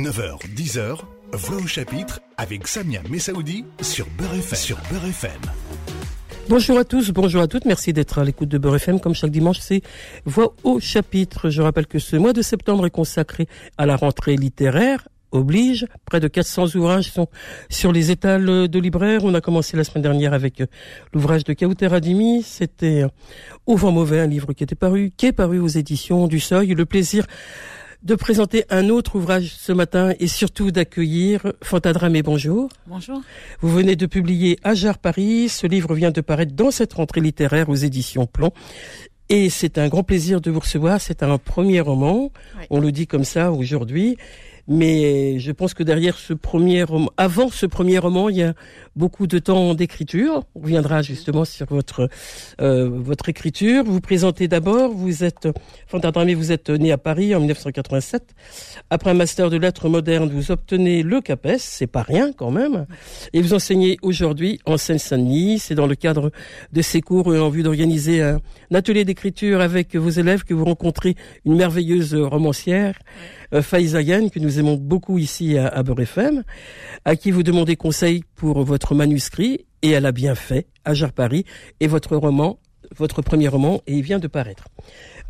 9h, 10h, Voix au chapitre avec Samia Messaoudi sur Beurre FM. Sur Beurre FM. Bonjour à tous, bonjour à toutes, merci d'être à l'écoute de Beurre FM. Comme chaque dimanche, c'est Voix au chapitre. Je rappelle que ce mois de septembre est consacré à la rentrée littéraire oblige. Près de 400 ouvrages sont sur les étals de libraires. On a commencé la semaine dernière avec l'ouvrage de Kauter Adimi. C'était Au vent mauvais, un livre qui était paru, qui est paru aux éditions du Seuil. Le plaisir de présenter un autre ouvrage ce matin et surtout d'accueillir Fanta Dramé. Bonjour. Bonjour. Vous venez de publier Ajar Paris. Ce livre vient de paraître dans cette rentrée littéraire aux éditions Plomb. Et c'est un grand plaisir de vous recevoir. C'est un premier roman. On le dit comme ça aujourd'hui. Mais je pense que derrière ce premier roman, avant ce premier roman, il y a beaucoup de temps d'écriture. On reviendra justement sur votre euh, votre écriture. Vous, vous présentez d'abord. Vous êtes Fantardramé, vous êtes né à Paris en 1987. Après un master de lettres modernes, vous obtenez le CAPES. C'est pas rien quand même. Et vous enseignez aujourd'hui en Seine-Saint-Denis. C'est dans le cadre de ces cours en vue d'organiser un, atelier d'écriture avec vos élèves que vous rencontrez une merveilleuse romancière, euh, Faiza Yann, que nous aimons beaucoup ici à, à FM, à qui vous demandez conseil pour votre manuscrit, et elle a bien fait, Ajar Paris, et votre roman, votre premier roman, et il vient de paraître.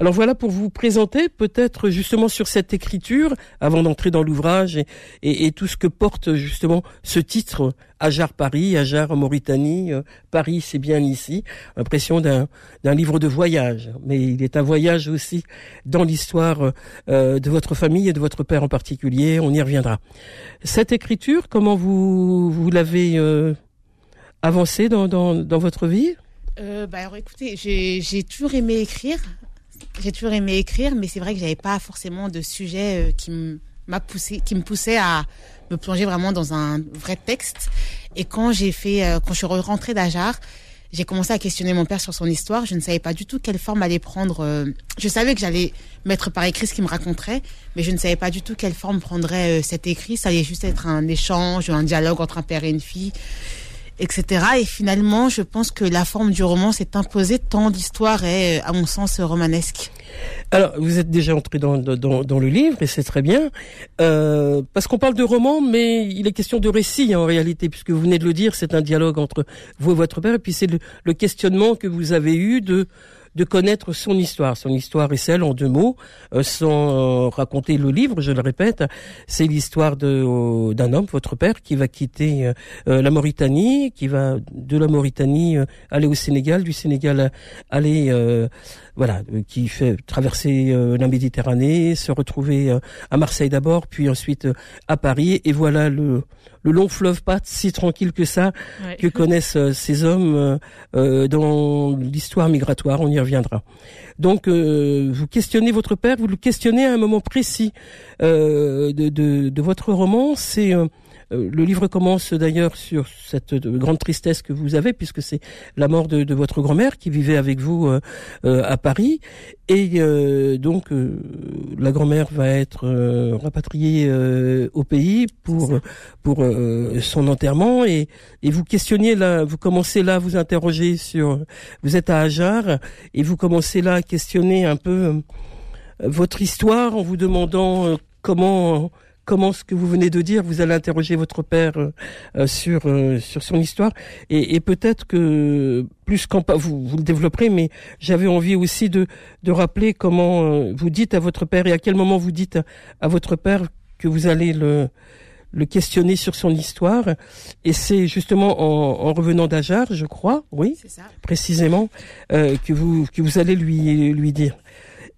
Alors voilà pour vous présenter peut-être justement sur cette écriture, avant d'entrer dans l'ouvrage et, tout ce que porte justement ce titre, Ajar Paris, Ajar Mauritanie, euh, Paris c'est bien ici, impression d'un livre de voyage, mais il est un voyage aussi dans l'histoire euh, de votre famille et de votre père en particulier, on y reviendra. Cette écriture, comment vous, vous l'avez euh, avancée dans, dans, dans votre vie? Euh, bah alors écoutez, j'ai toujours aimé écrire. J'ai toujours aimé écrire, mais c'est vrai que j'avais pas forcément de sujet euh, qui m'a poussé, qui me poussait à me plonger vraiment dans un vrai texte. Et quand j'ai fait, euh, quand je suis rentrée d'Ajar, j'ai commencé à questionner mon père sur son histoire. Je ne savais pas du tout quelle forme allait prendre. Euh, je savais que j'allais mettre par écrit ce qu'il me raconterait, mais je ne savais pas du tout quelle forme prendrait cet écrit. Ça allait juste être un échange, un dialogue entre un père et une fille etc. Et finalement, je pense que la forme du roman s'est imposée tant l'histoire est, à mon sens, romanesque. Alors, vous êtes déjà entré dans, le livre, et c'est très bien, euh, parce qu'on parle de roman, mais il est question de récit en réalité, puisque vous venez de le dire, c'est un dialogue entre vous et votre père, et puis c'est le questionnement que vous avez eu de de connaître son histoire. Son histoire est celle, en deux mots, euh, sans euh, raconter le livre, je le répète, c'est l'histoire de euh, d'un homme, votre père, qui va quitter euh, la Mauritanie, qui va de la Mauritanie aller au Sénégal, du Sénégal aller, voilà, qui fait traverser la Méditerranée, se retrouver à Marseille d'abord, puis ensuite à Paris, et voilà le le long fleuve pas si tranquille que ça ouais. que connaissent euh, ces hommes euh, dans l'histoire migratoire. On y reviendra. Donc, euh, vous questionnez votre père, vous le questionnez à un moment précis de, de, de, votre roman. C'est le livre commence d'ailleurs sur cette grande tristesse que vous avez, puisque c'est la mort de, de votre grand-mère qui vivait avec vous euh, euh, à Paris. Et euh, donc, la grand-mère va être rapatriée au pays pour pour son enterrement. Et, et vous questionnez là, vous commencez là à vous interroger sur. Vous êtes à Ajar et vous commencez là à questionner un peu votre histoire en vous demandant comment comment ce que vous venez de dire, vous allez interroger votre père euh, sur euh, sur son histoire et, et peut-être que plus qu'en vous vous le développerez, mais j'avais envie aussi de de rappeler comment euh, vous dites à votre père et à quel moment vous dites à, à votre père que vous allez le le questionner sur son histoire. Et c'est justement en, en revenant d'Ajar, je crois, oui, précisément, euh, que vous que vous allez lui lui dire.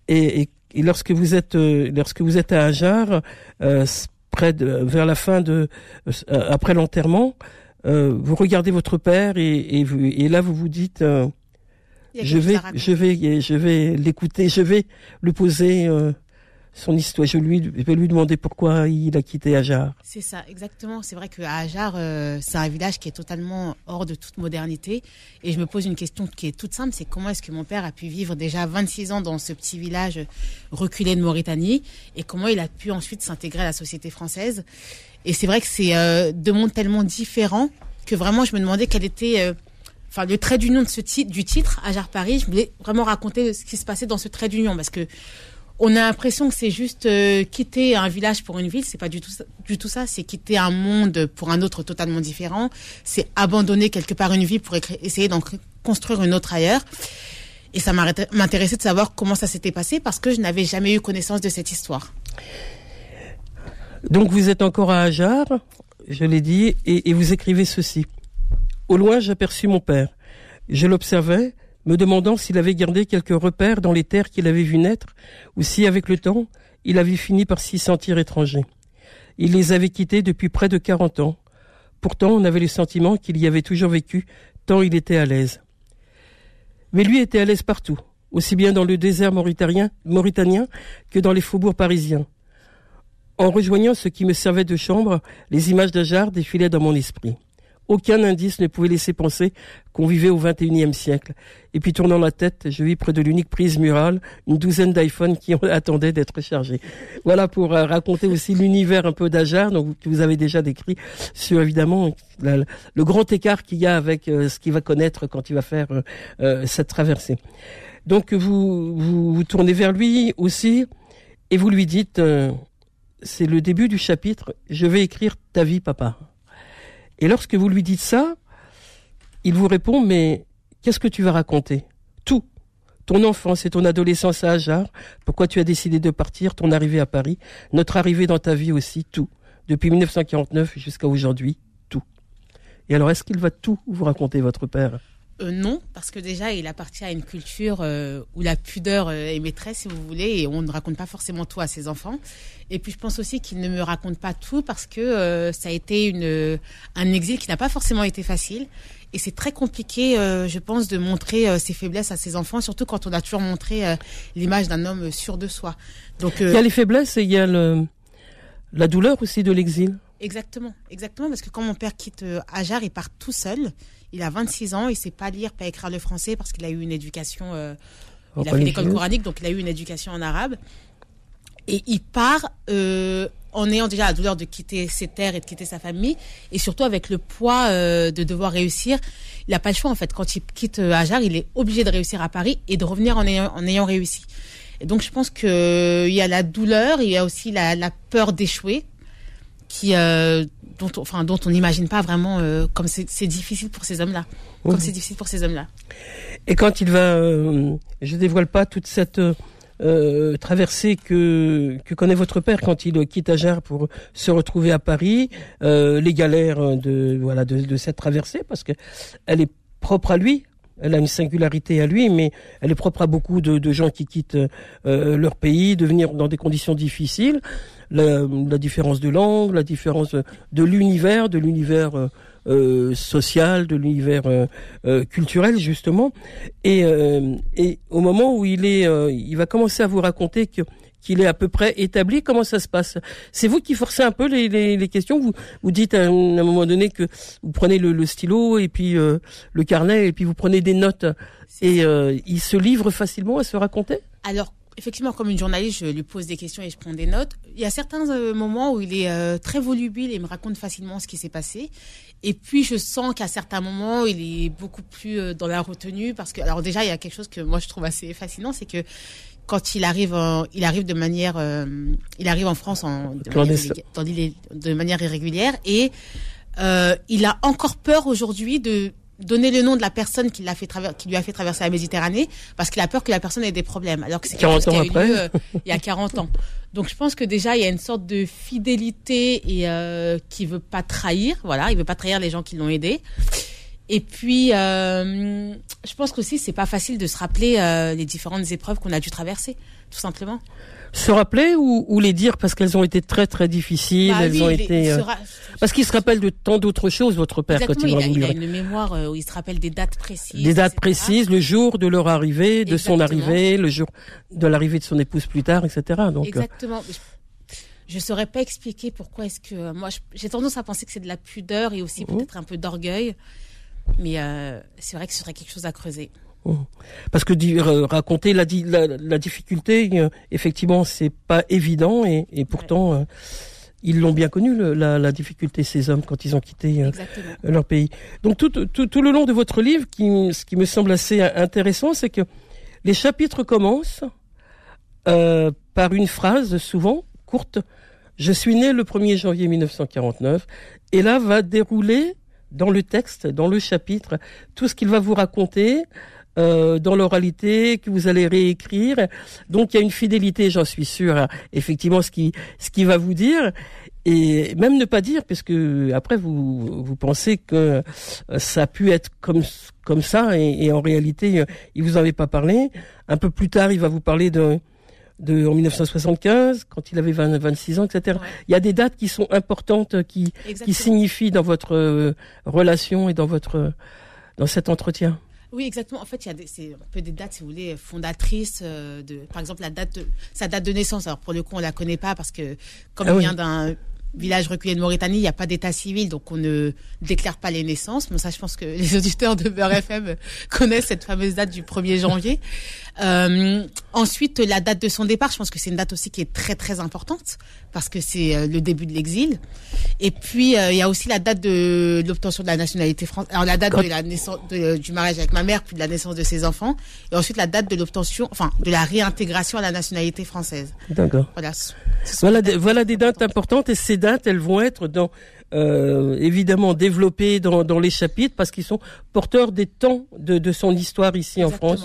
Et, et et lorsque vous êtes euh, lorsque vous êtes à Ajar, euh, près de vers la fin de euh, après l'enterrement, vous regardez votre père et, et, vous, et là vous vous dites je vais je vais je vais l'écouter, je vais lui poser son histoire. Je lui vais lui demander pourquoi il a quitté Ajar. C'est ça, exactement. C'est vrai que Ajar, euh, c'est un village qui est totalement hors de toute modernité. Et je me pose une question qui est toute simple, c'est comment est-ce que mon père a pu vivre déjà 26 ans dans ce petit village reculé de Mauritanie et comment il a pu ensuite s'intégrer à la société française. Et c'est vrai que c'est euh, deux mondes tellement différents que vraiment je me demandais quel était... Euh, enfin le trait d'union du titre Ajar Paris, je voulais vraiment raconter ce qui se passait dans ce trait d'union parce que on a l'impression que c'est juste euh, quitter un village pour une ville. C'est pas du tout du tout ça. C'est quitter un monde pour un autre totalement différent. C'est abandonner quelque part une vie pour essayer d'en construire une autre ailleurs. Et ça m'intéressait de savoir comment ça s'était passé parce que je n'avais jamais eu connaissance de cette histoire. Donc vous êtes encore à Ajar, je l'ai dit, et, et vous écrivez ceci. Au loin, j'aperçus mon père. Je l'observais, me demandant s'il avait gardé quelques repères dans les terres qu'il avait vues naître, ou si, avec le temps, il avait fini par s'y sentir étranger. Il les avait quittés depuis près de quarante ans. Pourtant, on avait le sentiment qu'il y avait toujours vécu, tant il était à l'aise. Mais lui était à l'aise partout, aussi bien dans le désert mauritanien, mauritanien que dans les faubourgs parisiens. En rejoignant ce qui me servait de chambre, les images d'Ajar défilaient dans mon esprit. Aucun indice ne pouvait laisser penser qu'on vivait au XXIe siècle. Et puis tournant la tête, je vis près de l'unique prise murale une douzaine d'iPhones qui attendaient d'être chargés. Voilà pour euh, raconter aussi l'univers un peu d'Ajar, donc que vous avez déjà décrit sur évidemment le grand écart qu'il y a avec euh, ce qu'il va connaître quand il va faire euh, cette traversée. Donc vous, vous, vous tournez vers lui aussi et vous lui dites, c'est le début du chapitre, je vais écrire ta vie, papa. Et lorsque vous lui dites ça, il vous répond, mais qu'est-ce que tu vas raconter? Tout. Ton enfance et ton adolescence à Ajar, pourquoi tu as décidé de partir, ton arrivée à Paris, notre arrivée dans ta vie aussi, tout. Depuis 1949 jusqu'à aujourd'hui, tout. Et alors, est-ce qu'il va tout vous raconter, votre père? Euh, non, parce que déjà, il appartient à une culture euh, où la pudeur euh, est maîtresse, si vous voulez, et on ne raconte pas forcément tout à ses enfants. Et puis, je pense aussi qu'il ne me raconte pas tout parce que ça a été une, un exil qui n'a pas forcément été facile. Et c'est très compliqué, je pense, de montrer ses faiblesses à ses enfants, surtout quand on a toujours montré l'image d'un homme sûr de soi. Donc, il y a les faiblesses et il y a le, la douleur aussi de l'exil. Exactement, exactement, parce que quand mon père quitte Ajar, il part tout seul. Il a 26 ans, il sait pas lire, pas écrire le français parce qu'il a eu une éducation. Euh, il a fait l'école coranique, donc il a eu une éducation en arabe. Et il part euh, en ayant déjà la douleur de quitter ses terres et de quitter sa famille, et surtout avec le poids euh, de devoir réussir. Il n'a pas le choix en fait. Quand il quitte Ajar, il est obligé de réussir à Paris et de revenir en ayant, en ayant réussi. Et donc je pense qu'il y a la douleur, il y a aussi la, la peur d'échouer, qui dont, on, enfin, dont on n'imagine pas vraiment euh, comme c'est difficile pour ces hommes-là. Comme c'est difficile pour ces hommes-là. Et quand il va, euh, je dévoile pas toute cette euh, traversée que que connaît votre père quand il quitte Ager pour se retrouver à Paris, les galères de voilà de, de cette traversée parce que elle est propre à lui, elle a une singularité à lui, mais elle est propre à beaucoup de, de gens qui quittent euh, leur pays, de venir dans des conditions difficiles. La, la différence de langue, la différence de l'univers, de l'univers euh, euh social, de l'univers euh, euh, culturel justement. Et, et au moment où il est, il va commencer à vous raconter que qu'il est à peu près établi Comment ça se passe? C'est vous qui forcez un peu les, les, les questions? Vous vous dites à un, moment donné que vous prenez le, le stylo et puis euh, le carnet et puis vous prenez des notes et euh, il se livre facilement à se raconter? Alors effectivement, comme une journaliste, je lui pose des questions et je prends des notes. Il y a certains euh, moments où il est euh, très volubile et me raconte facilement ce qui s'est passé. Et puis, je sens qu'à certains moments, il est beaucoup plus euh, dans la retenue parce que, alors déjà, il y a quelque chose que moi je trouve assez fascinant, c'est que quand il arrive, il arrive de manière, il arrive en France en, de, manière, de manière irrégulière et il a encore peur aujourd'hui de donner le nom de la personne qui l'a fait qui lui a fait traverser la Méditerranée parce qu'il a peur que la personne ait des problèmes alors que c'est quelque chose qui a eu lieu euh, il y a 40 ans. Donc je pense que déjà il y a une sorte de fidélité et euh, qui veut pas trahir, voilà, il veut pas trahir les gens qui l'ont aidé. Et puis, euh, je pense qu'aussi, c'est pas facile de se rappeler euh, les différentes épreuves qu'on a dû traverser, tout simplement. Se rappeler ou, ou les dire parce qu'elles ont été très très difficiles, bah elles ont été. Euh, parce qu'il se rappelle de tant d'autres choses, votre père, quand il, il, a, il a une mémoire où il se rappelle des dates précises. Des dates précises, le jour de leur arrivée, de son arrivée, le jour de l'arrivée de son épouse plus tard, etc. Donc, Exactement je saurais pas expliquer pourquoi est-ce que moi j'ai tendance à penser que c'est de la pudeur et aussi mmh. peut-être un peu d'orgueil mais euh, c'est vrai que ce serait quelque chose à creuser. Mmh. Parce que euh, raconter la, la, difficulté, euh, effectivement, c'est pas évident et, et pourtant ils l'ont bien connu la, la, difficulté ces hommes quand ils ont quitté leur pays. Donc tout, tout, tout, le long de votre livre, qui, ce qui me semble assez intéressant, c'est que les chapitres commencent par une phrase souvent courte. Je suis né le 1er janvier 1949 et là va dérouler dans le texte, dans le chapitre, tout ce qu'il va vous raconter euh, dans l'oralité que vous allez réécrire. Donc il y a une fidélité, j'en suis sûr, à, effectivement ce qui ce qui va vous dire et même ne pas dire puisque après vous vous pensez que euh, ça a pu être comme comme ça et, et en réalité euh, il vous avait pas parlé. Un peu plus tard, il va vous parler de de, en 1975, quand il avait 20, 26 ans, etc. Ouais. Il y a des dates qui sont importantes, qui, qui signifient dans votre euh, relation et dans votre dans cet entretien. Oui, exactement. En fait, il y a des, c'est un peu des dates, si vous voulez, fondatrices euh, de, par exemple, la date de, sa date de naissance. Alors, pour le coup, on la connaît pas parce que, comme Ah il oui. vient d'un village reculé de Mauritanie, il n'y a pas d'état civil, donc on ne déclare pas les naissances. Mais ça, je pense que les auditeurs de Beurre FM connaissent cette fameuse date du 1er janvier. Euh, ensuite, la date de son départ, je pense que c'est une date aussi qui est très, très importante parce que c'est euh, le début de l'exil. Et puis, euh, il y a aussi la date de l'obtention de la nationalité française. Alors, la date de la naissance, de- du mariage avec ma mère, puis de la naissance de ses enfants. Et ensuite, la date de l'obtention, enfin, de la réintégration à la nationalité française. D'accord. Voilà. Voilà, des, voilà des dates importantes. et ces dates, elles vont être dans euh, évidemment développées dans, dans les chapitres parce qu'ils sont porteurs des temps de, de son histoire ici en. France,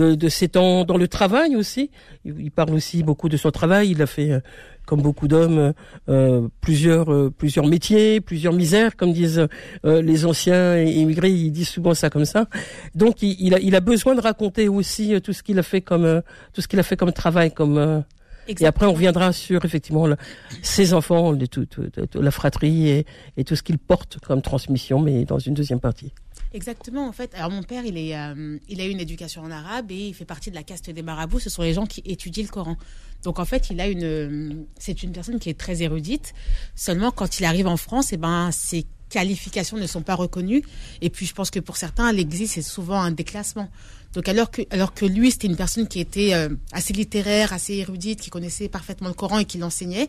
de, de ses temps dans le travail aussi. Il, il parle aussi beaucoup de son travail. Il a fait, euh, comme beaucoup d'hommes, euh, plusieurs euh, plusieurs métiers, plusieurs misères, comme disent euh, les anciens immigrés. Ils disent souvent ça comme ça. Donc il, il a il a besoin de raconter aussi tout ce qu'il a fait comme euh, tout ce qu'il a fait comme travail, comme et après, on reviendra sur effectivement le- ses enfants, la fratrie et, tout ce qu'il porte comme transmission, mais dans une deuxième partie. Exactement, en fait. Alors, mon père, euh, il a eu une éducation en arabe et il fait partie de la caste des marabouts. Ce sont les gens qui étudient le Coran. Donc, en fait, il a une, c'est une personne qui est très érudite. Seulement, quand il arrive en France, eh ben, ses qualifications ne sont pas reconnues. Et puis, je pense que pour certains, l'exil, c'est souvent un déclassement. Donc, alors que, alors que lui, c'était une personne qui était euh, assez littéraire, assez érudite, qui connaissait parfaitement le Coran et qui l'enseignait,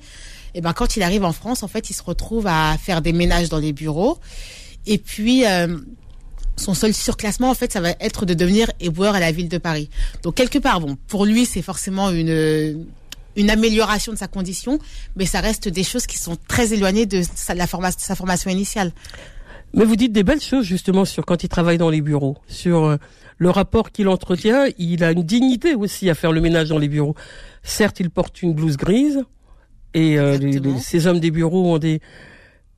et ben, quand il arrive en France, en fait, il se retrouve à faire des ménages dans les bureaux. Et puis, euh, son seul surclassement, en fait, ça va être de devenir éboueur à la ville de Paris. Donc, quelque part, bon, pour lui, c'est forcément une, une amélioration de sa condition, mais ça reste des choses qui sont très éloignées de sa, la forma- sa formation initiale. Mais vous dites des belles choses justement sur quand il travaille dans les bureaux, sur euh, le rapport qu'il entretient. Il a une dignité aussi à faire le ménage dans les bureaux. Certes, il porte une blouse grise et euh, les- Exactement. les- ces hommes des bureaux ont des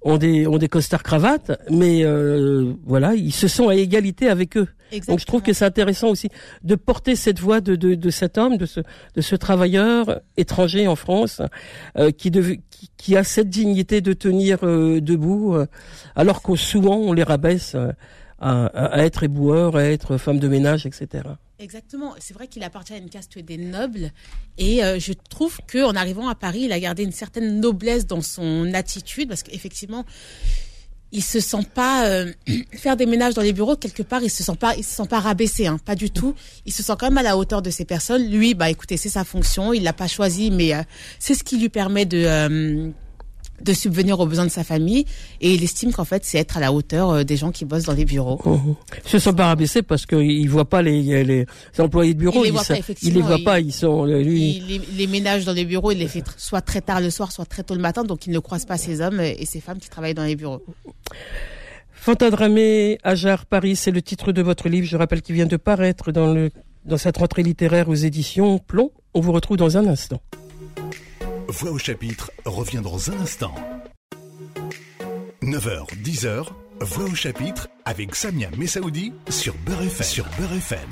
ont des ont des costards cravates, mais euh, voilà, ils se sont à égalité avec eux. Donc je trouve que c'est intéressant aussi de porter cette voix de, de, de cet homme, de ce, de ce travailleur étranger en France, euh, qui, qui, qui a cette dignité de tenir euh, debout, euh, alors que souvent on les rabaisse euh, à, à- à être éboueur, à être femme de ménage, etc. Exactement. C'est vrai qu'il appartient à une caste des nobles. Et euh, je trouve que en arrivant à Paris, il a gardé une certaine noblesse dans son attitude, parce qu'effectivement, il se sent pas euh, faire des ménages dans les bureaux quelque part. Il se sent pas, il se sent pas rabaissé, hein, pas du tout. Il se sent quand même à la hauteur de ces personnes. Lui, bah écoutez, c'est sa fonction. Il l'a pas choisi, mais euh, c'est ce qui lui permet de euh, de subvenir aux besoins de sa famille. Et il estime qu'en fait, c'est être à la hauteur euh, des gens qui bossent dans les bureaux. Mhm. Ils se sont pas rabaissés parce qu'ils voient pas les, les, les employés de bureau. Il les ils voit sa- pas, ils effectivement, les voient pas. Ils sont euh, lui. Il- les, les ménages dans les bureaux, il les fait soit très tard le soir, soit très tôt le matin, donc il ne croise pas ces hommes et ces femmes qui travaillent dans les bureaux. Fantadramé, Ajar, Paris, c'est le titre de votre livre. Je rappelle qu'il vient de paraître dans le dans cette rentrée littéraire aux éditions Plomb. On vous retrouve dans un instant. Voix au chapitre revient dans un instant. 9h, 10h, Voix au chapitre avec Samia Messaoudi sur Beurre FM.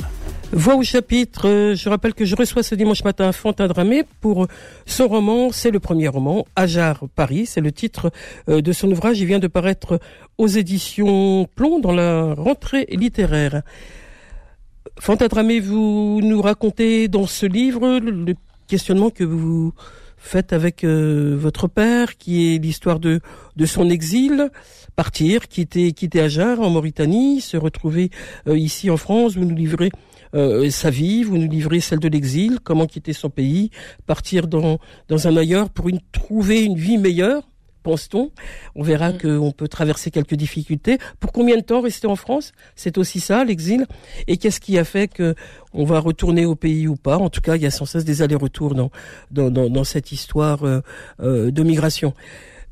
Voix au chapitre, euh, je rappelle que je reçois ce dimanche matin Fantin Dramé pour son roman, c'est le premier roman, Ajar Paris, c'est le titre euh, de son ouvrage, il vient de paraître aux éditions Plomb dans la rentrée littéraire. Fantin Dramé, vous nous racontez dans ce livre le questionnement que vous faites avec euh, votre père, qui est l'histoire de, de son exil, partir, quitter, quitter Ajar en Mauritanie, se retrouver euh, ici en France, vous nous livrez euh, sa vie, vous nous livrez celle de l'exil, comment quitter son pays, partir dans, dans un ailleurs pour trouver une vie meilleure pense-t-on. On verra Mm. qu'on peut traverser quelques difficultés. Pour combien de temps rester en France? C'est aussi ça, l'exil. Et qu'est-ce qui a fait que on va retourner au pays ou pas? En tout cas, il y a sans cesse des allers-retours dans, dans, dans, dans cette histoire euh, euh, de migration.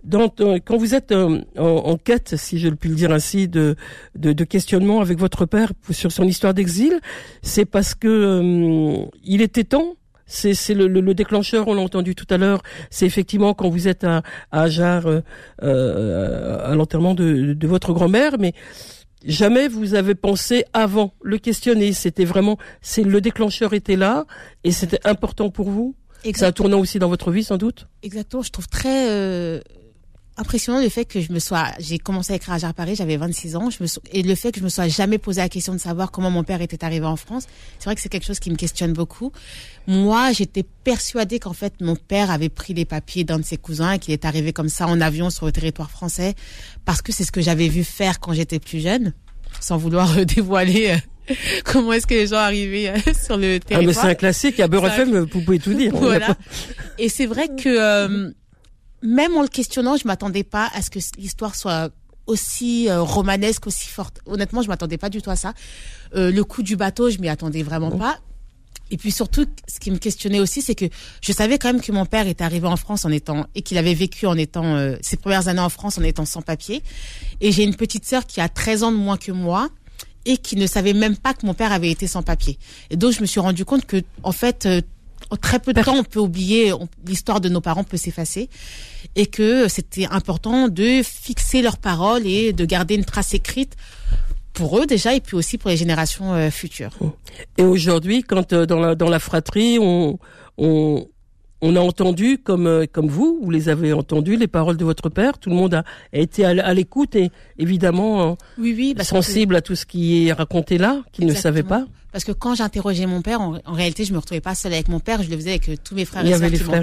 Dans, quand vous êtes euh, en, en quête, si je puis le dire ainsi, de, de, de questionnement avec votre père sur son histoire d'exil, c'est parce que euh, il était temps. C'est c'est le, le, le déclencheur, on l'a entendu tout à l'heure. C'est effectivement quand vous êtes à, à Ajar, euh, euh, à l'enterrement de, de votre grand-mère, mais jamais vous avez pensé avant le questionner. C'était vraiment, c'est le déclencheur était là et c'était important pour vous. Ça a tourné aussi dans votre vie, sans doute. Exactement, je trouve très euh, impressionnant le fait que je me sois, j'ai commencé à écrire à Jarre Paris, j'avais 26 ans, je me et le fait que je me sois jamais posé la question de savoir comment mon père était arrivé en France, c'est vrai que c'est quelque chose qui me questionne beaucoup. Moi, j'étais persuadée qu'en fait mon père avait pris les papiers d'un de ses cousins et qu'il est arrivé comme ça en avion sur le territoire français, parce que c'est ce que j'avais vu faire quand j'étais plus jeune, sans vouloir dévoiler. euh, Comment est-ce que les gens arrivaient euh, sur le Ah, mais territoire c'est un classique. À Beurre FM, vous pouvez tout dire. voilà. Et c'est vrai que euh, même en le questionnant, je m'attendais pas à ce que l'histoire soit aussi euh, romanesque, aussi forte. Honnêtement, je m'attendais pas du tout à ça. Euh, le coup du bateau, je m'y attendais vraiment pas. Et puis surtout, ce qui me questionnait aussi, c'est que je savais quand même que mon père était arrivé en France en étant et qu'il avait vécu en étant euh, ses premières années en France en étant sans papier. Et j'ai une petite sœur qui a 13 ans de moins que moi et qui ne savait même pas que mon père avait été sans papier. Et donc je me suis rendu compte que en fait euh, en très peu de temps on peut oublier l'histoire de nos parents peut s'effacer et que c'était important de fixer leurs paroles et de garder une trace écrite pour eux déjà et puis aussi pour les générations euh, futures. Et aujourd'hui, quand euh, dans la dans la fratrie, on on on a entendu comme euh, comme vous, vous les avez entendues les paroles de votre père. Tout le monde a, a été à, l'écoute et évidemment Oui oui, parce que- sensible à tout ce qui est raconté là, qu'il ne savait pas. Parce que quand j'interrogeais mon père, en, en réalité, je me retrouvais pas seule avec mon père, je le faisais avec euh, tous mes frères et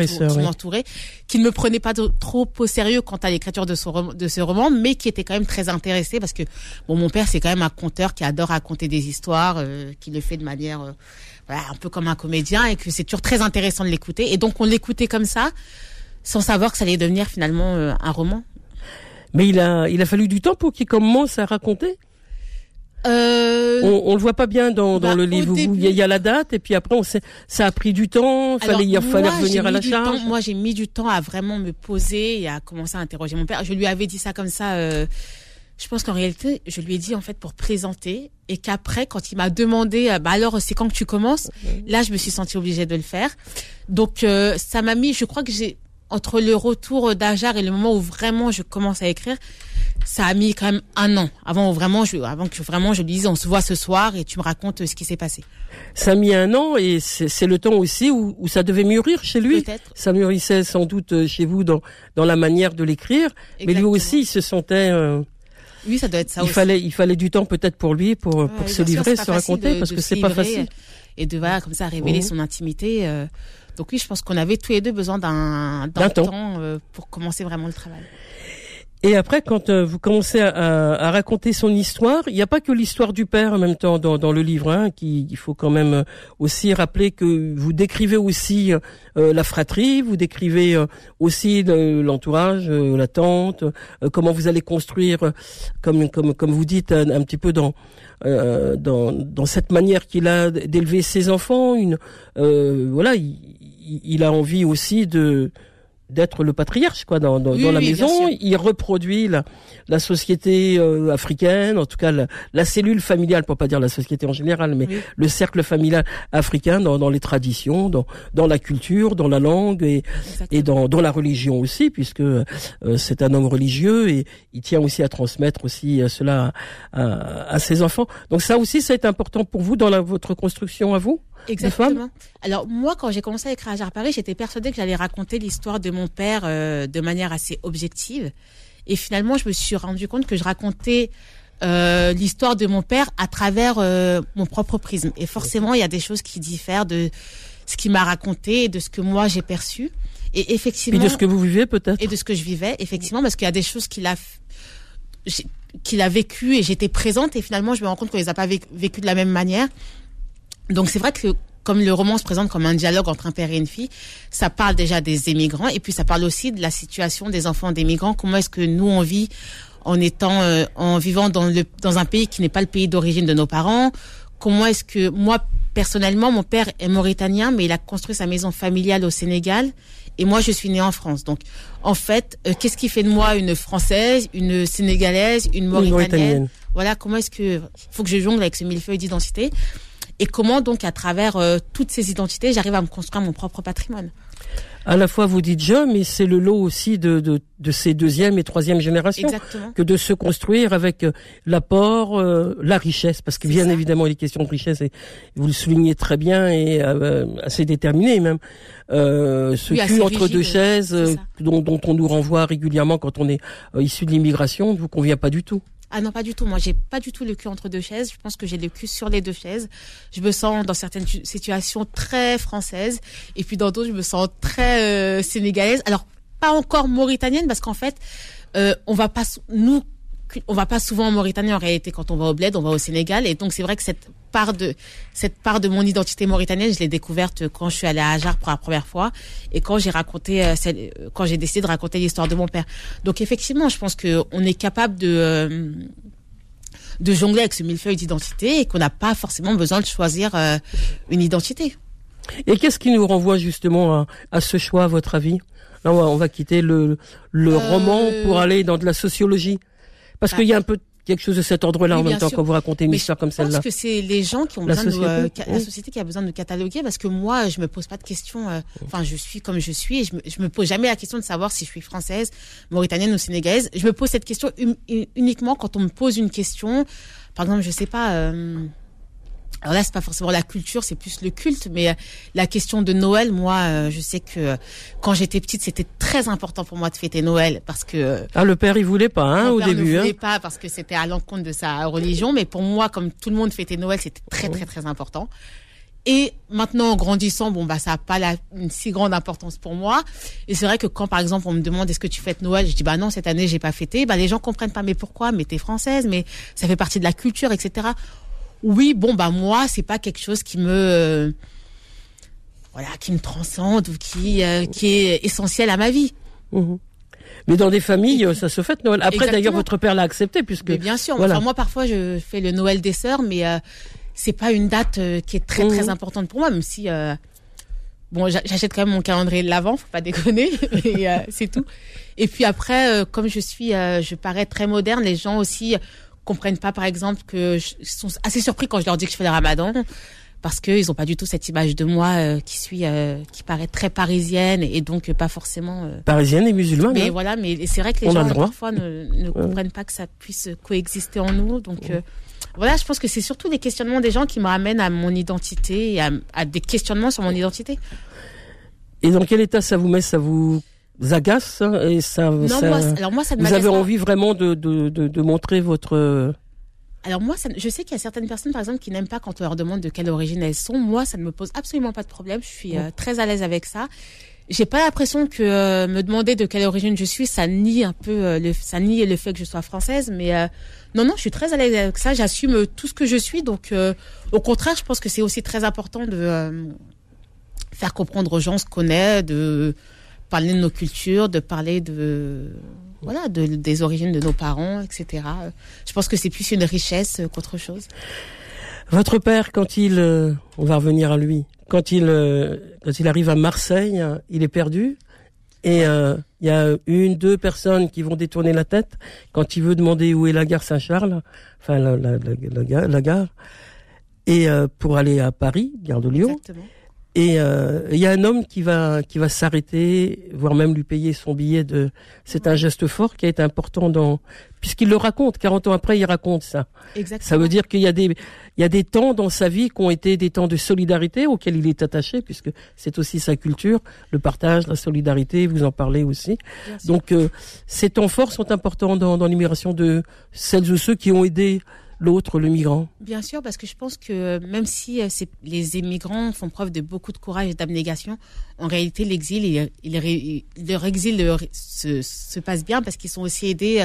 sœurs qui oui. m'entouraient, qui ne me prenaient pas de- trop au sérieux quant à l'écriture de, son de ce roman, mais qui étaient quand même très intéressés parce que bon, mon père c'est quand même un conteur qui adore raconter des histoires, euh, qui le fait de manière euh, voilà, un peu comme un comédien et que c'est toujours très intéressant de l'écouter. Et donc on l'écoutait comme ça, sans savoir que ça allait devenir finalement euh, un roman. Mais il a il a fallu du temps pour qu'il commence à raconter. Euh, On, on le voit pas bien dans, dans Bah, le livre. Il y, a- début- il y a la date et puis après on sait ça a pris du temps. Fallait il Alors, fallait moi, revenir à la charge. temps- moi, j'ai mis du temps à vraiment me poser et à commencer à interroger mon père. Je lui avais dit ça comme ça. euh, je pense qu'en réalité, je lui ai dit en fait pour présenter et qu'après, quand il m'a demandé, euh, bah alors c'est quand que tu commences? Là, je me suis sentie obligée de le faire. Donc, euh, ça m'a mis. Je crois que j'ai entre le retour d'Ajar et le moment où vraiment je commence à écrire, ça a mis quand même un an avant vraiment je, avant que vraiment je lui dise on se voit ce soir et tu me racontes euh, ce qui s'est passé. Ça a mis un an et c'est le temps aussi où, où ça devait mûrir chez lui. Ça mûrissait sans doute euh, chez vous dans dans la manière de l'écrire, mais lui aussi il se sentait. euh, Oui, ça doit être ça il aussi. fallait il fallait du temps peut-être pour lui pour Ouais, pour se sûr, livrer, se raconter de- parce de que c'est pas facile. Et de voilà comme ça révéler Mhm. son intimité. euh. donc oui, je pense qu'on avait tous les deux besoin d'un D'un d'un temps. temps, euh, pour commencer vraiment le travail. Et après, quand euh, vous commencez à, à- à raconter son histoire, il n'y a pas que l'histoire du père en même temps dans, dans le livre. Hein, qui, il faut quand même euh, aussi rappeler que vous décrivez aussi euh, la fratrie, vous décrivez euh, aussi le- l'entourage, la tante, comment vous allez construire, comme comme comme vous dites un, petit peu dans dans dans cette manière qu'il a d'élever ses enfants. Une voilà, il, il- il a envie aussi de d'être le patriarche quoi dans, dans, Oui, dans la oui, maison. il reproduit la, la société euh, africaine en tout cas la, la cellule familiale pour pas dire la société en général mais Oui. le cercle familial africain dans, dans les traditions dans dans la culture dans la langue et, et dans, dans la religion aussi puisque euh, c'est un homme religieux et il tient aussi à transmettre aussi euh, cela à, à, à ses enfants. Donc ça aussi c'est important pour vous dans la, votre construction à vous? Exactement. Alors moi, quand j'ai commencé à écrire à Jarre Paris, j'étais persuadée que j'allais raconter l'histoire de mon père euh, de manière assez objective. Et finalement, je me suis rendu compte que je racontais euh, l'histoire de mon père à travers euh, mon propre prisme. Et forcément, il y a des choses qui diffèrent de ce qu'il m'a raconté et de ce que moi j'ai perçu. Et effectivement, de ce que vous vivez peut-être et de ce que je vivais, effectivement, parce qu'il y a des choses qu'il a qu'il a vécu et j'étais présente et finalement je me rends compte qu'on les a pas véc- vécues de la même manière. Donc c'est vrai que comme le roman se présente comme un dialogue entre un père et une fille, ça parle déjà des émigrants et puis ça parle aussi de la situation des enfants d'émigrants. Comment est-ce que nous on vit en étant, euh, en vivant dans le dans un pays qui n'est pas le pays d'origine de nos parents? Comment est-ce que moi personnellement, mon père est mauritanien, mais il a construit sa maison familiale au Sénégal et moi je suis née en France. Donc en fait, euh, qu'est-ce qui fait de moi une française, une sénégalaise, une mauritanienne, Voilà, comment est-ce que faut que je jongle avec ce millefeuille d'identité? Et comment donc à travers euh, toutes ces identités, j'arrive à me construire mon propre patrimoine? À la fois vous dites je, mais c'est le lot aussi de, de, de, ces deuxième et troisième générations Exactement. que de se construire avec euh, l'apport, la richesse, parce que bien évidemment il est question de richesse et vous le soulignez très bien et assez déterminé même. Euh, ce cul entre deux chaises euh, dont, dont, on nous renvoie régulièrement quand on est euh, issu de l'immigration ne vous convient pas du tout ah non, pas du tout. Moi, j'ai pas du tout le cul entre deux chaises. Je pense que j'ai le cul sur les deux chaises. Je me sens dans certaines situations très françaises, et puis dans d'autres, je me sens très euh, sénégalaise. Alors, pas encore mauritanienne, parce qu'en fait, euh, on va pas nous on va pas souvent en Mauritanie en réalité quand on va au bled, on va au Sénégal et donc c'est vrai que cette part de cette part de mon identité mauritanienne, je l'ai découverte quand je suis allée à Ajar pour la première fois et quand j'ai raconté euh, quand j'ai décidé de raconter l'histoire de mon père. Donc effectivement, je pense que on est capable de euh, de jongler avec ce millefeuille d'identité et qu'on n'a pas forcément besoin de choisir euh, une identité. Et qu'est-ce qui nous renvoie justement à, ce choix, à votre avis? Là, on va, quitter le, le roman pour aller dans de la sociologie. Parce qu'il y a un peu quelque chose de cet ordre-là en même temps quand vous racontez une histoire comme celle-là. Je pense que c'est les gens qui ont besoin de euh, la société qui a besoin de cataloguer parce que moi je me pose pas de questions. Euh, enfin, je suis comme je suis et je me, je me pose jamais la question de savoir si je suis française, mauritanienne ou sénégalaise. Je me pose cette question uniquement quand on me pose une question. Par exemple, je sais pas. Euh, alors là, c'est pas forcément la culture, c'est plus le culte, mais euh, la question de Noël, moi, euh, je sais que quand j'étais petite, c'était très important pour moi de fêter Noël parce que ah le père il voulait pas hein, au début. Il ne voulait hein. pas parce que c'était à l'encontre de sa religion, mais pour moi, comme tout le monde fêtait Noël, c'était très très très important. Et maintenant, en grandissant, bon bah ça a pas la, une si grande importance pour moi. Et c'est vrai que quand par exemple on me demande est-ce que tu fêtes Noël, je dis bah non cette année j'ai pas fêté. Bah les gens comprennent pas mais pourquoi? Mais t'es française, mais ça fait partie de la culture, etc oui, bon bah moi, c'est pas quelque chose qui me euh, voilà, qui me transcende ou qui euh, qui est essentiel à ma vie. Mhm. Mais dans des familles, ça se fête Noël. Après, d'ailleurs, votre père l'a accepté puisque. bien sûr. Enfin, moi, parfois, je fais le Noël des sœurs, mais euh, c'est pas une date qui est très très mhm. importante pour moi, même si. bon, j'achète quand même mon calendrier de l'avant, faut pas déconner, mais c'est tout. Et puis après, comme je suis, je parais très moderne, les gens aussi comprennent pas, par exemple, que ils sont assez surpris quand je leur dis que je fais le ramadan parce qu'ils n'ont pas du tout cette image de moi euh, qui suis euh, qui paraît très parisienne et donc pas forcément euh, parisienne et musulmane. Mais hein. voilà, mais c'est vrai que les gens parfois ne, ne comprennent pas que ça puisse coexister en nous. Donc voilà, je pense que c'est surtout des questionnements des gens qui me ramènent à mon identité et à, des questionnements sur mon identité. Et dans quel état ça vous met Ça vous agace hein, et ça, non, ça moi, alors moi ça ne vous avez envie vraiment de, de, de, de montrer votre alors moi, ça, je sais qu'il y a certaines personnes, par exemple, qui n'aiment pas quand on leur demande de quelle origine elles sont. Moi, ça ne me pose absolument pas de problème. Je suis euh, très à l'aise avec ça. J'ai pas l'impression que euh, me demander de quelle origine je suis, ça nie un peu euh, le, ça nie le fait que je sois française. Mais non, non, je suis très à l'aise avec ça. J'assume tout ce que je suis. Donc, au contraire, je pense que c'est aussi très important de faire comprendre aux gens ce qu'on est, de parler de nos cultures, de parler de voilà de, des origines de nos parents, etc. Je pense que c'est plus une richesse qu'autre chose. Votre père, quand il, euh, on va revenir à lui, quand il, euh, quand il arrive à Marseille, il est perdu. Et euh, il y a une, deux personnes qui vont détourner la tête quand il veut demander où est la gare Saint-Charles, enfin la, la, la, la, gare, et pour aller à Paris, gare de Lyon. Exactement. Et euh, il y a un homme qui va qui va s'arrêter, voire même lui payer son billet de. C'est un geste fort qui a été important dans puisqu'il le raconte. 40 ans après, il raconte ça. Exactement. Ça veut dire qu'il y a des il y a des temps dans sa vie qui ont été des temps de solidarité auxquels il est attaché, puisque c'est aussi sa culture, le partage, la solidarité. Vous en parlez aussi. Donc euh, ces temps forts sont importants dans, dans l'immigration de celles ou ceux qui ont aidé l'autre, le migrant Bien sûr, parce que je pense que même si euh, les immigrants font preuve de beaucoup de courage et d'abnégation, en réalité, l'exil, il, leur exil se, se, passe bien parce qu'ils sont aussi aidés.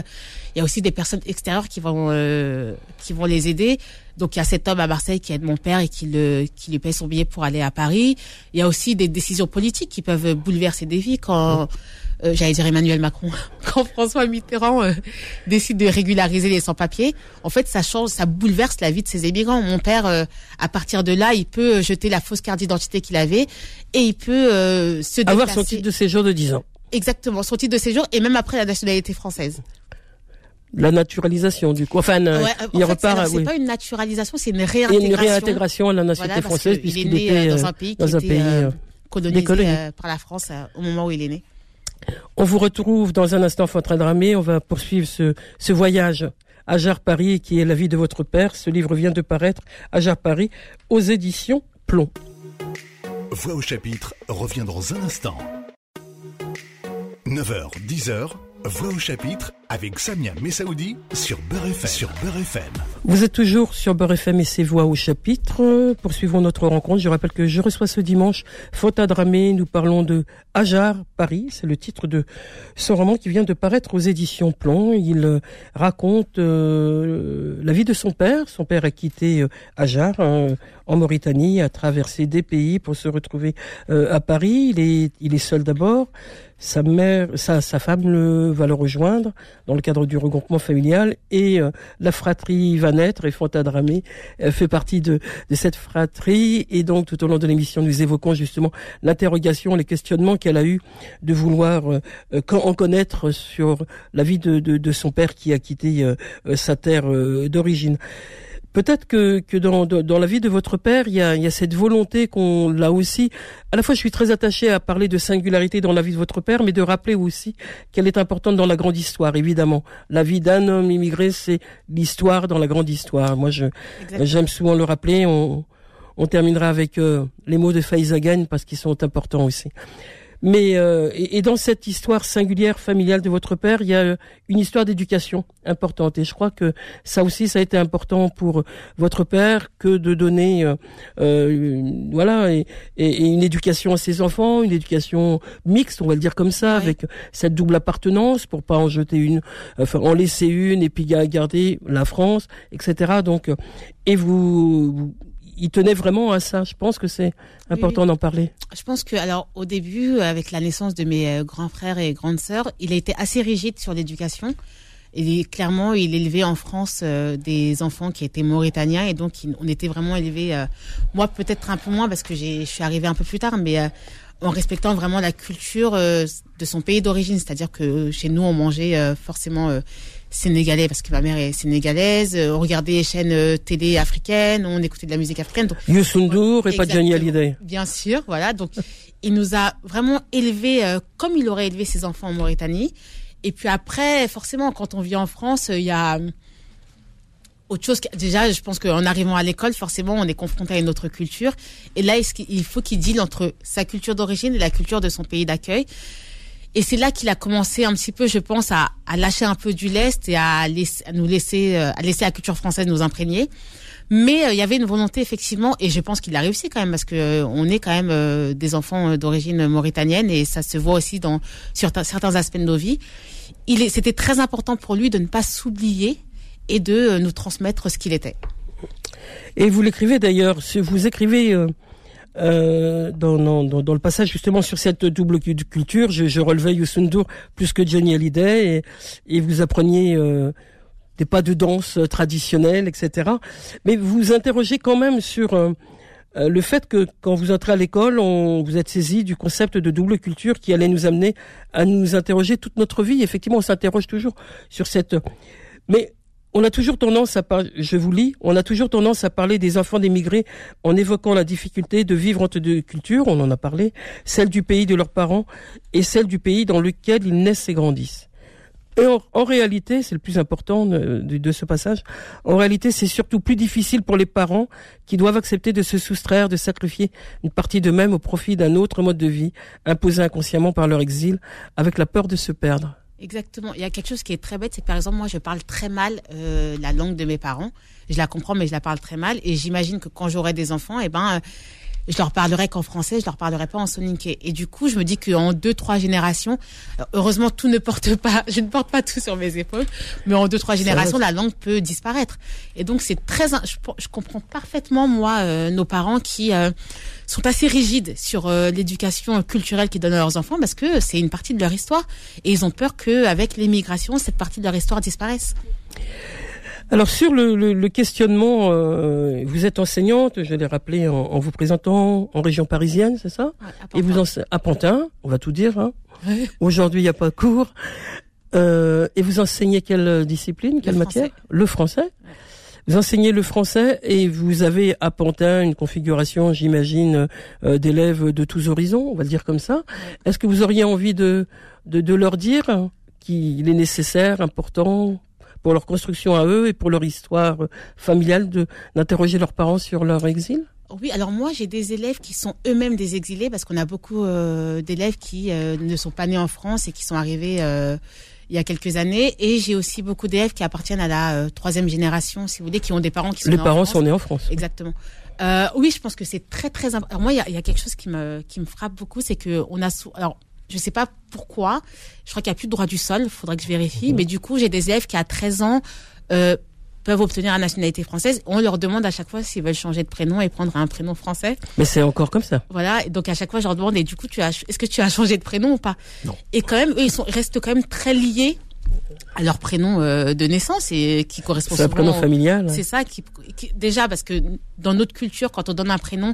Il y a aussi des personnes extérieures qui vont, euh, qui vont les aider. Donc il y a cet homme à Marseille qui aide mon père et qui, le, qui lui paye son billet pour aller à Paris. Il y a aussi des décisions politiques qui peuvent bouleverser des vies quand... Euh, j'allais dire Emmanuel Macron, quand François Mitterrand euh, décide de régulariser les sans-papiers, en fait, ça change, ça bouleverse la vie de ces immigrants. Mon père, euh, à partir de là, il peut jeter la fausse carte d'identité qu'il avait et il peut se déplacer. Avoir son titre de séjour de 10 ans. Exactement, son titre de séjour et même après la nationalité française. La naturalisation, du coup. Enfin, il repart. C'est pas une naturalisation, c'est une réintégration. Une réintégration à la nationalité française puisqu'il était dans un pays qui était colonisé par la France au moment où il est né. On vous retrouve dans un instant, Fontaine Dramé. On va poursuivre ce, ce voyage à Jarre Paris, qui est la vie de votre père. Ce livre vient de paraître à Jarre Paris aux éditions Plomb. Voix au chapitre revient dans un instant. 9h, 10h, Voix au chapitre avec Samia Messaoudi sur Beurre FM. Sur Beurre FM. Vous êtes toujours sur Beurre FM et ses Voix au chapitre. Poursuivons notre rencontre. Je rappelle que je reçois ce dimanche Fota Dramé. Nous parlons de Ajar Paris. C'est le titre de son roman qui vient de paraître aux éditions Plomb. Il euh, raconte euh, la vie de son père. Son père a quitté euh, Ajar hein, en Mauritanie, a traversé des pays pour se retrouver à Paris. Il est seul d'abord sa mère, sa, sa femme le, va le rejoindre dans le cadre du regroupement familial et euh, la fratrie va naître et Fontadramé euh, fait partie de, de, cette fratrie et donc tout au long de l'émission nous évoquons justement l'interrogation, les questionnements qu'elle a eu de vouloir euh, en connaître sur la vie de, de, de, son père qui a quitté sa terre d'origine. Peut-être que, que dans, dans la vie de votre père, il y a, il y a cette volonté qu'on l'a aussi. À la fois, je suis très attaché à parler de singularité dans la vie de votre père, mais de rappeler aussi qu'elle est importante dans la grande histoire. Évidemment, la vie d'un homme immigré, c'est l'histoire dans la grande histoire. Moi, je j'aime souvent le rappeler. On, on terminera avec euh, les mots de Faizagan parce qu'ils sont importants aussi. Mais euh, et, dans cette histoire singulière familiale de votre père, il y a une histoire d'éducation importante. Et je crois que ça aussi, ça a été important pour votre père que de donner, euh, euh voilà, et, et, une éducation à ses enfants, une éducation mixte, on va le dire comme ça, avec cette double appartenance pour pas en jeter une, enfin en laisser une et puis garder la France, etc. Donc, et vous il tenait vraiment à ça. Je pense que c'est important d'en parler. Je pense que, alors, au début, avec la naissance de mes euh, grands frères et grandes sœurs, il a été assez rigide sur l'éducation. Et clairement, il élevait en France euh, des enfants qui étaient mauritaniens et donc on était vraiment élevés. Euh, moi, peut-être un peu moins parce que je suis arrivée un peu plus tard, mais en respectant vraiment la culture de son pays d'origine. C'est-à-dire que chez nous, on mangeait forcément sénégalais parce que ma mère est sénégalaise. Euh, on regardait les chaînes euh, télé africaines, on écoutait de la musique africaine. Donc, Youssou et pas Johnny Hallyday. Bien sûr, voilà. Donc, il nous a vraiment élevés euh, comme il aurait élevé ses enfants en Mauritanie. Et puis après, forcément, quand on vit en France, il y a autre chose. Déjà, je pense qu'en arrivant à l'école, forcément, on est confronté à une autre culture. Et là, il faut qu'il deal entre sa culture d'origine et la culture de son pays d'accueil? Et c'est là qu'il a commencé un petit peu, je pense, à, à lâcher un peu du lest et à, laisser, à nous laisser, euh, à laisser la culture française nous imprégner. Mais euh, il y avait une volonté effectivement, et je pense qu'il a réussi quand même parce que euh, on est quand même des enfants d'origine mauritanienne et ça se voit aussi dans certains aspects de nos vies. Il c'était très important pour lui de ne pas s'oublier et de nous transmettre ce qu'il était. Et vous l'écrivez d'ailleurs, vous écrivez euh, dans, dans, dans, le passage justement sur cette double culture, je, je relevais Youssou plus que Johnny Hallyday et, et vous appreniez euh, des pas de danse traditionnels, etc. Mais vous vous interrogez quand même sur euh, euh, le fait que quand vous entrez à l'école, on, vous êtes saisi du concept de double culture qui allait nous amener à nous interroger toute notre vie. Effectivement, on s'interroge toujours sur cette... Mais on a toujours tendance à parler, je vous lis, on a toujours tendance à parler des enfants d'émigrés en évoquant la difficulté de vivre entre deux cultures, on en a parlé, celle du pays de leurs parents et celle du pays dans lequel ils naissent et grandissent. Et en, réalité, c'est le plus important de, de, ce passage, en réalité, c'est surtout plus difficile pour les parents qui doivent accepter de se soustraire, de sacrifier une partie d'eux-mêmes au profit d'un autre mode de vie, imposé inconsciemment par leur exil, avec la peur de se perdre. Exactement. Il y a quelque chose qui est très bête, c'est que par exemple, moi, je parle très mal euh, la langue de mes parents. Je la comprends, mais je la parle très mal. Et j'imagine que quand j'aurai des enfants, eh ben, euh, je leur parlerai qu'en français, je leur parlerai pas en soninké. Et du coup, je me dis qu'en deux, trois générations, euh, heureusement, tout ne porte pas, je ne porte pas tout sur mes épaules, mais en deux, trois générations, la langue peut disparaître. Et donc, c'est très, je, je comprends parfaitement, moi, euh, nos parents qui euh, sont assez rigides sur euh, l'éducation culturelle qu'ils donnent à leurs enfants parce que c'est une partie de leur histoire. Et ils ont peur qu'avec l'émigration, cette partie de leur histoire disparaisse. Alors sur le, le- le questionnement, euh, vous êtes enseignante, je l'ai rappelé en, en vous présentant en région parisienne, c'est ça Ouais, Et vous à Pantin, on va tout dire. Hein Aujourd'hui, il n'y a pas cours. Euh, et vous enseignez quelle discipline, quelle français. matière? Le français. Vous enseignez le français et vous avez à Pantin une configuration, j'imagine, euh, d'élèves de tous horizons, on va le dire comme ça. Est-ce que vous auriez envie de, de, de leur dire qu'il est nécessaire, important? Pour leur construction à eux et pour leur histoire familiale de d'interroger leurs parents sur leur exil? Oui, alors moi j'ai des élèves qui sont eux-mêmes des exilés parce qu'on a beaucoup euh, d'élèves qui euh, ne sont pas nés en France et qui sont arrivés euh, il y a quelques années. Et j'ai aussi beaucoup d'élèves qui appartiennent à la euh, troisième génération, si vous voulez, qui ont des parents qui sont Les nés en parents France. sont nés en France. Exactement. Euh, oui, je pense que c'est très très important. Alors moi, il y a, y a quelque chose qui me qui me frappe beaucoup, c'est que on a alors je sais pas pourquoi, je crois qu'il y a plus de droit du sol, faudrait que je vérifie, mais du coup, j'ai des élèves qui à 13 ans euh, peuvent obtenir la nationalité française. On leur demande à chaque fois s'ils veulent changer de prénom et prendre un prénom français. Mais c'est encore comme ça. Voilà, et donc à chaque fois je leur demande et du coup tu as est-ce que tu as changé de prénom ou pas? Non. Et quand même eux ils sont ils restent quand même très liés à leur prénom euh, de naissance et qui correspond C'est un prénom familial. c'est ça qui, qui- déjà parce que dans notre culture, quand on donne un prénom,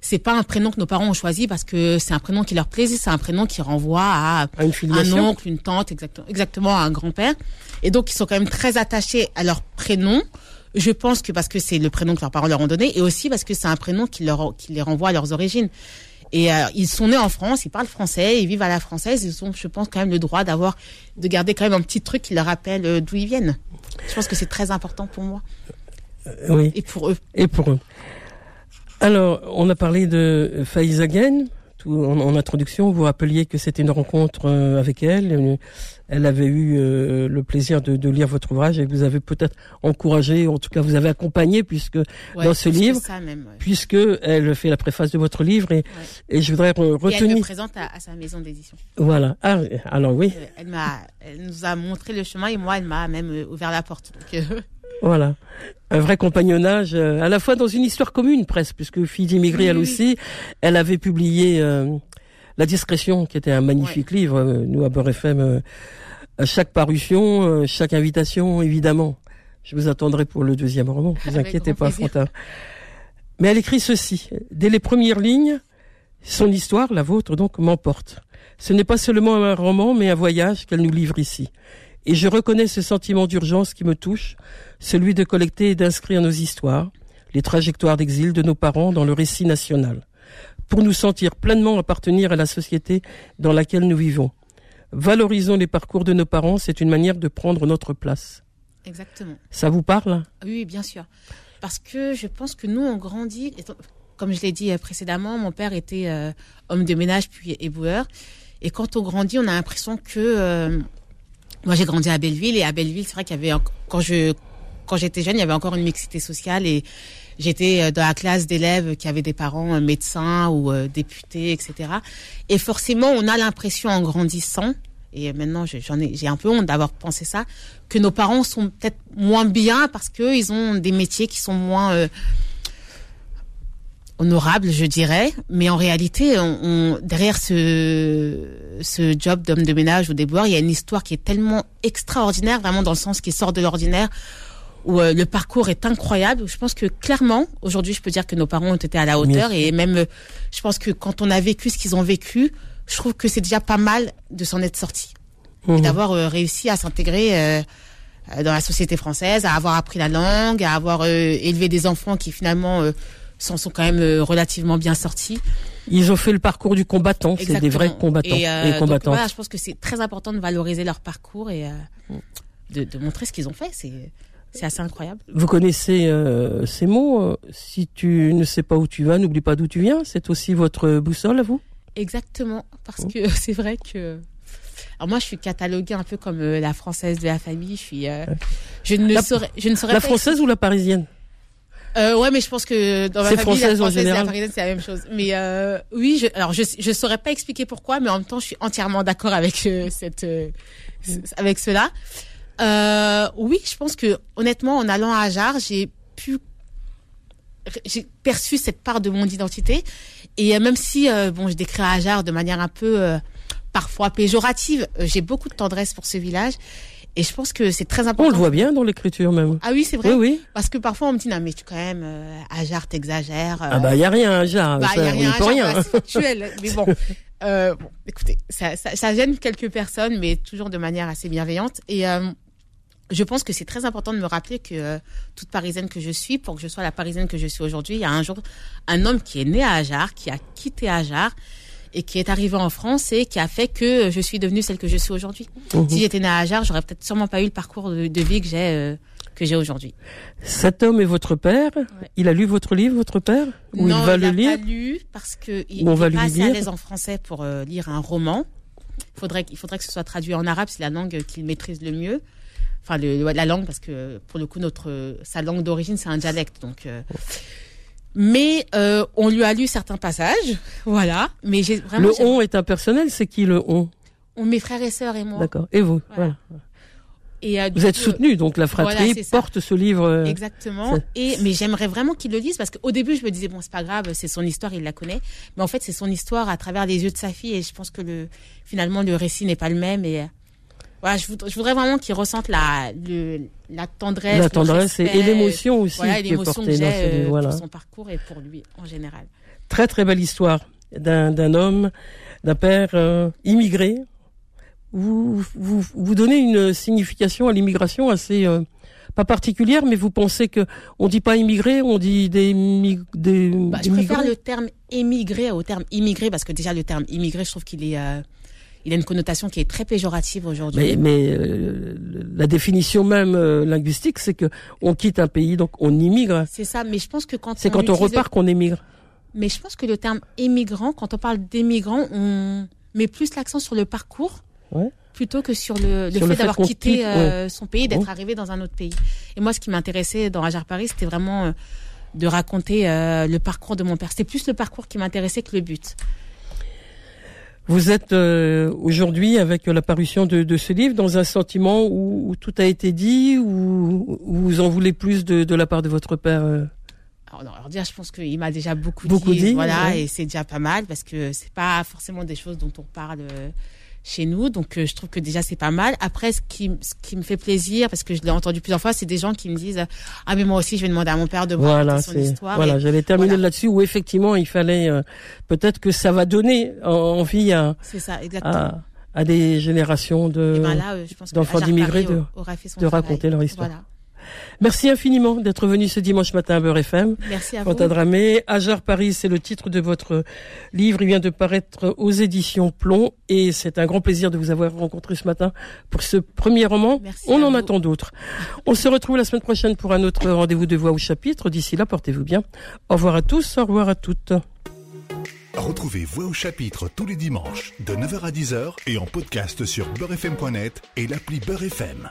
c'est pas un prénom que nos parents ont choisi parce que c'est un prénom qui leur plaisait, c'est un prénom qui renvoie à À une un oncle, une tante, exactement, exactement à un grand-père. Et donc ils sont quand même très attachés à leur prénom. Je pense que parce que c'est le prénom que leurs parents leur ont donné, et aussi parce que c'est un prénom qui leur qui les renvoie à leurs origines. Et euh, ils sont nés en France, ils parlent français, ils vivent à la française, ils ont, je pense, quand même le droit d'avoir, de garder quand même un petit truc qui leur rappelle euh, d'où ils viennent. Je pense que c'est très important pour moi Oui. et pour eux. Et pour eux. Alors, on a parlé de Faïza tout en, en introduction. Vous rappeliez que c'était une rencontre euh, avec elle. Euh, Elle avait eu euh, le plaisir de, de lire votre ouvrage et vous avez peut-être encouragé, en tout cas vous avez accompagné, puisque Ouais, Dans ce livre, ça même, ouais. puisque elle fait la préface de votre livre et, et je voudrais re- Et elle me retenir. présente à, à sa maison d'édition. Voilà. Ah, alors oui, Elle elle nous a montré le chemin et moi, elle m'a même euh, ouvert la porte. Donc, Voilà. Un vrai compagnonnage, euh, à la fois dans une histoire commune presque, puisque fille d'immigrés Oui, elle oui, aussi, elle avait publié euh, La discrétion, qui était un magnifique livre. Euh, Nous, à Beurre FM, euh, à chaque parution, euh, chaque invitation, évidemment. Je vous attendrai pour le deuxième roman, ne vous inquiétez pas, plaisir. Frontin. Mais elle écrit ceci. Dès les premières lignes, son histoire, la vôtre donc, m'emporte. Ce n'est pas seulement un roman, mais un voyage qu'elle nous livre ici. Et je reconnais ce sentiment d'urgence qui me touche, celui de collecter et d'inscrire nos histoires, les trajectoires d'exil de nos parents dans le récit national, pour nous sentir pleinement appartenir à la société dans laquelle nous vivons. Valorisons les parcours de nos parents, c'est une manière de prendre notre place. exactement. Ça vous parle? Oui, bien sûr. Parce que je pense que nous, on grandit. Comme je l'ai dit euh, précédemment, mon père était euh, homme de ménage puis éboueur. Et quand on grandit, on a l'impression que. euh, moi, j'ai grandi à Belleville et à Belleville, c'est vrai qu'il y avait quand je quand j'étais jeune, il y avait encore une mixité sociale et j'étais euh, dans la classe d'élèves qui avaient des parents euh, médecins ou euh, députés, etc. Et forcément, on a l'impression en grandissant, et maintenant je- j'en ai, j'ai un peu honte d'avoir pensé ça, que nos parents sont peut-être moins bien parce que ils ont des métiers qui sont moins euh, honorables, je dirais. Mais en réalité, on, on- derrière ce, ce job d'homme de ménage ou déboueur, il y a une histoire qui est tellement extraordinaire, vraiment dans le sens qui sort de l'ordinaire, où euh, le parcours est incroyable. Je pense que clairement, aujourd'hui, je peux dire que nos parents ont été à la hauteur et même, euh, je pense que quand on a vécu ce qu'ils ont vécu, je trouve que c'est déjà pas mal de s'en être sorti et Mhm. d'avoir euh, réussi à s'intégrer euh, euh, dans la société française, à avoir appris la langue, à avoir euh, élevé des enfants qui finalement euh, s'en sont quand même euh, relativement bien sortis. Ils ont fait le parcours du combattant, c'est des vrais combattants et, et, euh, donc, combattantes. voilà, je pense que c'est très important de valoriser leur parcours et euh, de, de montrer ce qu'ils ont fait. C'est c'est assez incroyable. Vous connaissez euh, ces mots Si tu ne sais pas où tu vas, n'oublie pas d'où tu viens. C'est aussi votre boussole à vous? Exactement, parce Oh. que c'est vrai que alors moi, je suis cataloguée un peu comme la française de la famille. Je suis, euh, je ne La- saurais, je ne saurais La pas française ou la parisienne? Euh, ouais, mais je pense que dans ma famille, française la en française et la parisienne, c'est la même chose. Mais euh, oui, je, alors je je saurais pas expliquer pourquoi, mais en même temps, je suis entièrement d'accord avec euh, cette euh, avec cela. Euh, oui, je pense que honnêtement, en allant à Ajar, j'ai pu j'ai perçu cette part de mon identité et euh, même si euh, bon, je décris Ajar de manière un peu euh, parfois péjorative, j'ai beaucoup de tendresse pour ce village et je pense que c'est très important. On le voit bien dans l'écriture même. Ah oui, c'est vrai. Oui, oui. Parce que parfois on me dit non mais tu quand même euh, Ajar t'exagères. euh, Ah bah, il n'y a rien, Ajar. bah, ça, y a on rien à peut rien. voilà, c'est factuel. mais bon, euh, bon, écoutez, ça, ça, ça gêne quelques personnes, mais toujours de manière assez bienveillante. Et euh, je pense que c'est très important de me rappeler que toute Parisienne que je suis, pour que je sois la Parisienne que je suis aujourd'hui, il y a un jour un homme qui est né à Ajar, qui a quitté Ajar et qui est arrivé en France et qui a fait que je suis devenue celle que je suis aujourd'hui. Mhm. Si j'étais née à Ajar, j'aurais peut-être sûrement pas eu le parcours de, de vie que j'ai euh, que j'ai aujourd'hui. Cet homme est votre père? Il a lu votre livre, votre père? Ou non, il va il le a lire? pas lu parce que il n'est pas assez à l'aise en français pour euh, lire un roman. Il faudrait, il faudrait que ce soit traduit en arabe, c'est la langue qu'il maîtrise le mieux. Enfin, le, la langue, parce que pour le coup, notre, sa langue d'origine, c'est un dialecte. Donc, euh, mais euh, on lui a lu certains passages, voilà. Mais j'ai vraiment, Le on est impersonnel, c'est qui le on? On, mes frères et sœurs et moi. D'accord. Et vous Voilà. voilà. Et euh, Vous êtes soutenu, donc la fratrie Voilà, porte ce livre. euh, Exactement. Et mais j'aimerais vraiment qu'il le lise parce qu'au début je me disais bon c'est pas grave c'est son histoire il la connaît mais en fait c'est son histoire à travers les yeux de sa fille et je pense que le finalement le récit n'est pas le même et voilà je voudrais, je voudrais vraiment qu'il ressente la le, la tendresse la tendresse et, respect, et l'émotion aussi voilà qui est l'émotion que portée j'ai dans ce euh, livre. Voilà. pour son parcours et pour lui en général. Très très belle histoire d'un homme, d'un père euh, immigré. Vous, vous vous donnez une signification à l'immigration assez euh, pas particulière, mais vous pensez que on dit pas immigré, on dit des des, Bah, des je préfère le terme émigré au terme immigré parce que déjà le terme immigré je trouve qu'il est euh, il a une connotation qui est très péjorative aujourd'hui. Mais, mais euh, la définition même euh, linguistique, c'est que on quitte un pays, donc on immigre. C'est ça, mais je pense que quand C'est quand on le- repart qu'on émigre. Mais je pense que le terme émigrant, quand on parle d'émigrant, on met plus l'accent sur le parcours Ouais. plutôt que sur le, le Sur fait d'avoir quitté euh, son pays, d'être Ouais. arrivé dans un autre pays. Et moi, ce qui m'intéressait dans Ajar Paris, c'était vraiment de raconter le parcours de mon père. C'était plus le parcours qui m'intéressait que le but. Vous êtes euh, aujourd'hui avec la parution de, de ce livre dans un sentiment où, où tout a été dit, ou où vous en voulez plus de, de la part de votre père euh? Alors, non, alors dire, je pense qu'il m'a déjà beaucoup, Beaucoup dit, voilà, ouais. et c'est déjà pas mal parce que c'est pas forcément des choses dont on parle euh, chez nous, donc euh, je trouve que déjà c'est pas mal. Après, ce qui, ce qui me fait plaisir, parce que je l'ai entendu plusieurs fois, c'est des gens qui me disent ah mais moi aussi je vais demander à mon père de me Voilà, raconter son histoire. voilà. J'allais terminer voilà. là-dessus où effectivement il fallait euh, peut-être que ça va donner en- envie à, C'est ça, exactement. à, à des générations de. et ben euh, d'enfants d'immigrés de- raconter leur histoire. Voilà. Merci infiniment d'être venu ce dimanche matin à Beurre FM. Merci à vous. Quentin Dramé, Ajar Paris, c'est le titre de votre livre. Il vient de paraître aux éditions Plomb et c'est un grand plaisir de vous avoir rencontré ce matin pour ce premier roman. Merci On en vous. attend d'autres. On se retrouve la semaine prochaine pour un autre rendez-vous de voix au chapitre. D'ici là, portez-vous bien. Au revoir à tous, au revoir à toutes. Retrouvez Voix au chapitre tous les dimanches de 9h à 10h et en podcast sur beurrefm.net et l'appli Beurre FM.